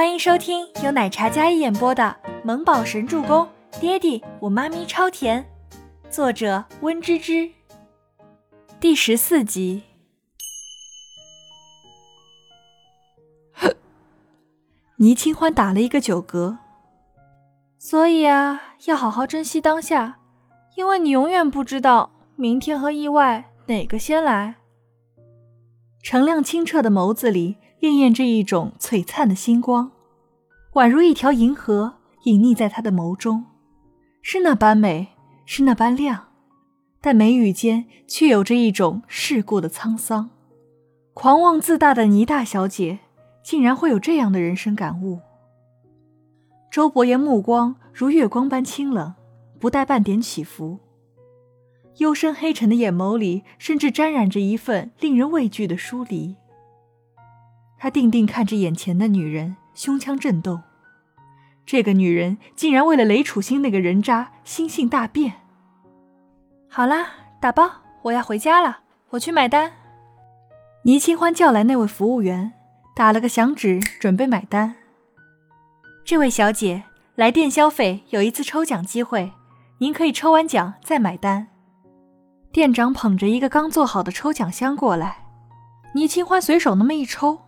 欢迎收听由奶茶嘉一演播的《萌宝神助攻》，爹地我妈咪超甜，作者温芝芝。第十四集。倪清欢打了一个酒嗝。所以啊，要好好珍惜当下，因为你永远不知道明天和意外哪个先来。澄亮清澈的眸子里。潋滟着一种璀璨的星光，宛如一条银河隐匿在他的眸中，是那般美，是那般亮，但眉宇间却有着一种世故的沧桑。狂妄自大的倪大小姐，竟然会有这样的人生感悟。周伯言目光如月光般清冷，不带半点起伏，幽深黑沉的眼眸里，甚至沾染着一份令人畏惧的疏离。他定定看着眼前的女人，胸腔震动。这个女人竟然为了雷楚星那个人渣心性大变。好啦，打包，我要回家了，我去买单。倪清欢叫来那位服务员，打了个响指，准备买单。这位小姐来店消费有一次抽奖机会，您可以抽完奖再买单。店长捧着一个刚做好的抽奖箱过来，倪清欢随手那么一抽。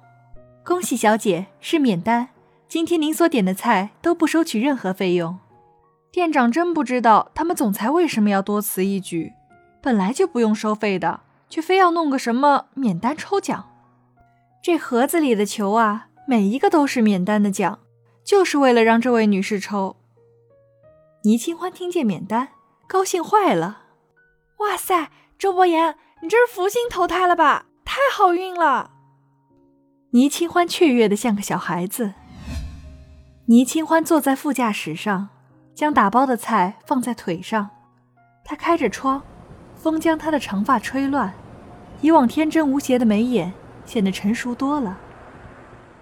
恭喜小姐是免单，今天您所点的菜都不收取任何费用。店长真不知道他们总裁为什么要多此一举，本来就不用收费的，却非要弄个什么免单抽奖。这盒子里的球啊，每一个都是免单的奖，就是为了让这位女士抽。倪清欢听见免单，高兴坏了。哇塞，周伯言，你这是福星投胎了吧？太好运了！倪清欢雀跃的像个小孩子。倪清欢坐在副驾驶上，将打包的菜放在腿上。他开着窗，风将他的长发吹乱，以往天真无邪的眉眼显得成熟多了。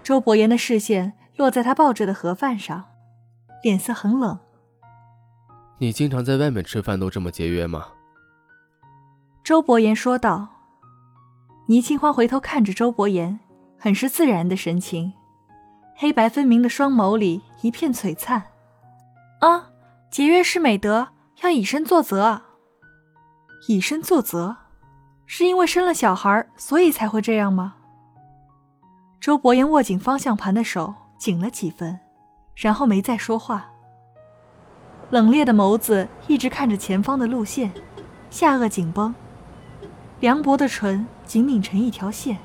周伯言的视线落在他抱着的盒饭上，脸色很冷。你经常在外面吃饭都这么节约吗？周伯言说道。倪清欢回头看着周伯言。很是自然的神情，黑白分明的双眸里一片璀璨。啊，节约是美德，要以身作则。以身作则，是因为生了小孩所以才会这样吗？周伯言握紧方向盘的手紧了几分，然后没再说话。冷冽的眸子一直看着前方的路线，下颚紧绷，凉薄的唇紧抿成一条线。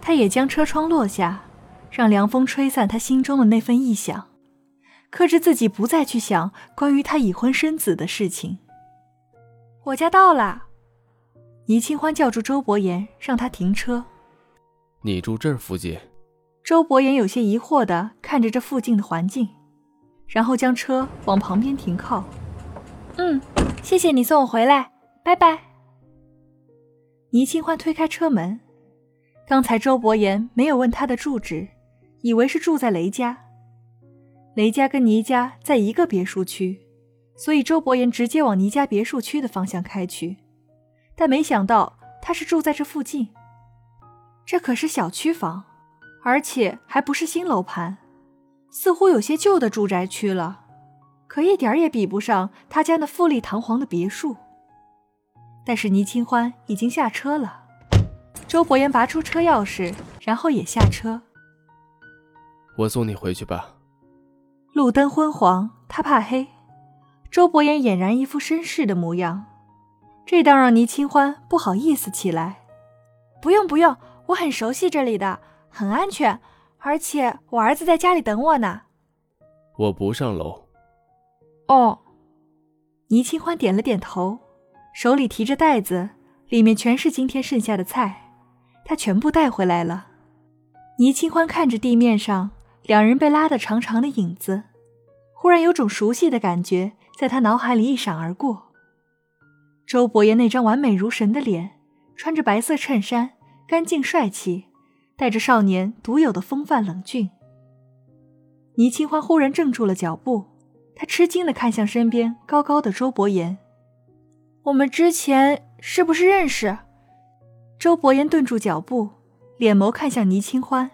他也将车窗落下，让凉风吹散他心中的那份臆想，克制自己不再去想关于他已婚生子的事情。我家到了，倪清欢叫住周伯言，让他停车。你住这儿附近？周伯言有些疑惑的看着这附近的环境，然后将车往旁边停靠。嗯，谢谢你送我回来，拜拜。倪清欢推开车门。刚才周伯言没有问他的住址，以为是住在雷家。雷家跟倪家在一个别墅区，所以周伯言直接往倪家别墅区的方向开去。但没想到他是住在这附近，这可是小区房，而且还不是新楼盘，似乎有些旧的住宅区了，可一点也比不上他家那富丽堂皇的别墅。但是倪清欢已经下车了。周伯言拔出车钥匙，然后也下车。我送你回去吧。路灯昏黄，他怕黑。周伯言俨然一副绅士的模样，这倒让倪清欢不好意思起来。不用不用，我很熟悉这里的，很安全，而且我儿子在家里等我呢。我不上楼。哦。倪清欢点了点头，手里提着袋子，里面全是今天剩下的菜。他全部带回来了。倪清欢看着地面上两人被拉得长长的影子，忽然有种熟悉的感觉在他脑海里一闪而过。周伯言那张完美如神的脸，穿着白色衬衫，干净帅气，带着少年独有的风范冷峻。倪清欢忽然怔住了脚步，他吃惊地看向身边高高的周伯言：“我们之前是不是认识？”周伯言顿住脚步，脸眸看向倪清欢，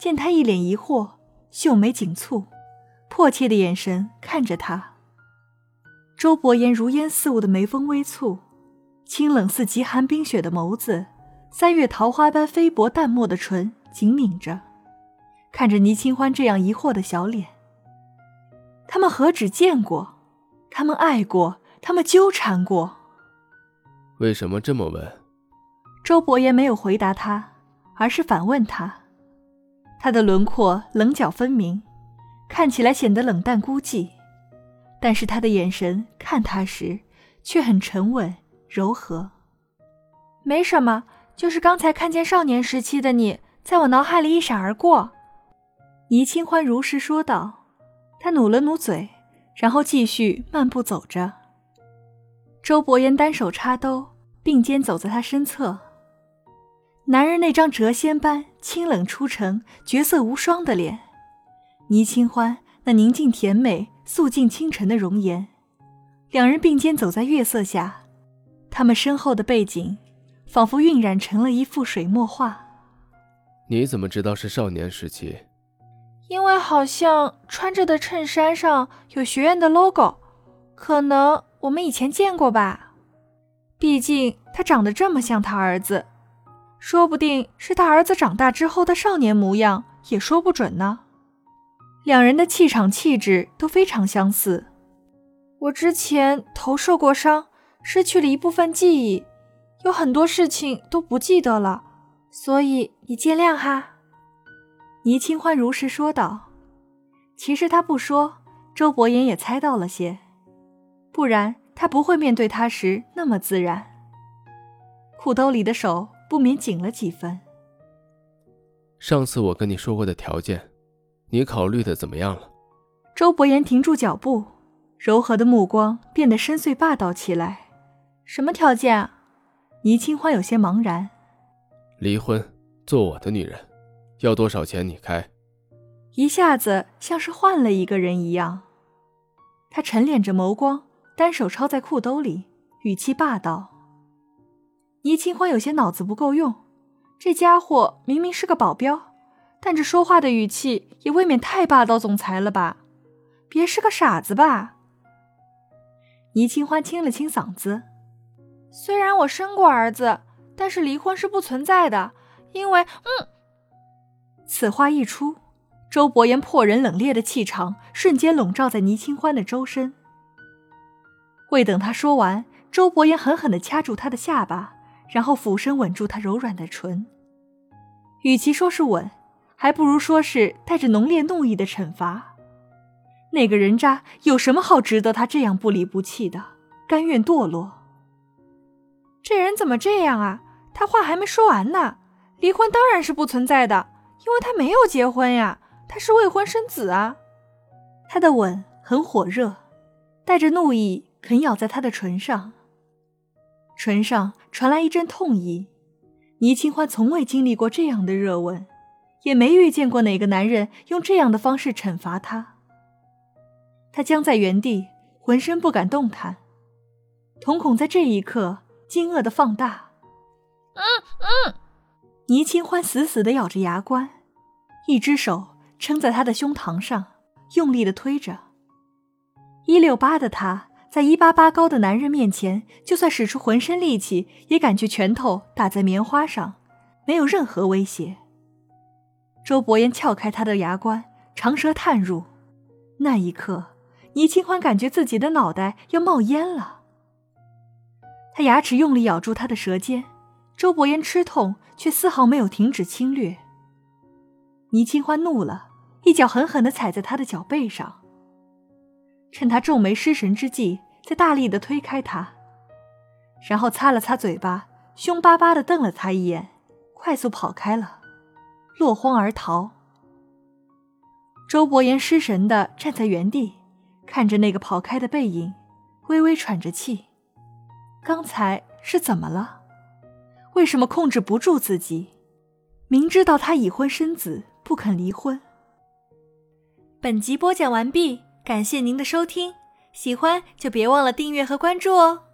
见他一脸疑惑，秀眉紧蹙，迫切的眼神看着他。周伯言如烟似雾的眉峰微蹙，清冷似极寒冰雪的眸子，三月桃花般菲薄淡漠的唇紧抿着，看着倪清欢这样疑惑的小脸。他们何止见过，他们爱过，他们纠缠过。为什么这么问？周伯言没有回答他，而是反问他。他的轮廓棱角分明，看起来显得冷淡孤寂。但是他的眼神看他时，却很沉稳柔和。没什么，就是刚才看见少年时期的你，在我脑海里一闪而过。倪清欢如实说道。他努了努嘴，然后继续漫步走着。周伯言单手插兜，并肩走在他身侧。男人那张谪仙般清冷出尘、绝色无双的脸，倪清欢那宁静甜美。素净清晨的容颜，两人并肩走在月色下，他们身后的背景仿佛晕染成了一幅水墨画。你怎么知道是少年时期？因为好像穿着的衬衫上有学院的 logo，可能我们以前见过吧。毕竟他长得这么像他儿子，说不定是他儿子长大之后的少年模样，也说不准呢。两人的气场、气质都非常相似。我之前头受过伤，失去了一部分记忆，有很多事情都不记得了，所以你见谅哈。”倪清欢如实说道。其实他不说，周伯言也猜到了些，不然他不会面对他时那么自然。裤兜里的手不免紧了几分。上次我跟你说过的条件。你考虑的怎么样了？周伯言停住脚步，柔和的目光变得深邃霸道起来。什么条件？啊？倪清欢有些茫然。离婚，做我的女人，要多少钱你开？一下子像是换了一个人一样。他沉敛着眸光，单手抄在裤兜里，语气霸道。倪清欢有些脑子不够用，这家伙明明是个保镖。但这说话的语气也未免太霸道总裁了吧？别是个傻子吧？倪清欢清了清嗓子，虽然我生过儿子，但是离婚是不存在的，因为……嗯。此话一出，周伯言破人冷冽的气场瞬间笼罩在倪清欢的周身。未等他说完，周伯言狠狠地掐住他的下巴，然后俯身吻住他柔软的唇。与其说是吻，还不如说是带着浓烈怒意的惩罚。那个人渣有什么好值得他这样不离不弃的，甘愿堕落？这人怎么这样啊？他话还没说完呢。离婚当然是不存在的，因为他没有结婚呀，他是未婚生子啊。他的吻很火热，带着怒意啃咬在他的唇上，唇上传来一阵痛意。倪清欢从未经历过这样的热吻。也没遇见过哪个男人用这样的方式惩罚她。她僵在原地，浑身不敢动弹，瞳孔在这一刻惊愕的放大。嗯嗯，倪清欢死死的咬着牙关，一只手撑在他的胸膛上，用力的推着。一六八的他，在一八八高的男人面前，就算使出浑身力气，也感觉拳头打在棉花上，没有任何威胁。周伯言撬开他的牙关，长舌探入。那一刻，倪清欢感觉自己的脑袋要冒烟了。他牙齿用力咬住他的舌尖，周伯言吃痛，却丝毫没有停止侵略。倪清欢怒了，一脚狠狠地踩在他的脚背上，趁他皱眉失神之际，再大力的推开他，然后擦了擦嘴巴，凶巴巴的瞪了他一眼，快速跑开了。落荒而逃。周伯言失神的站在原地，看着那个跑开的背影，微微喘着气。刚才是怎么了？为什么控制不住自己？明知道他已婚生子，不肯离婚。本集播讲完毕，感谢您的收听，喜欢就别忘了订阅和关注哦。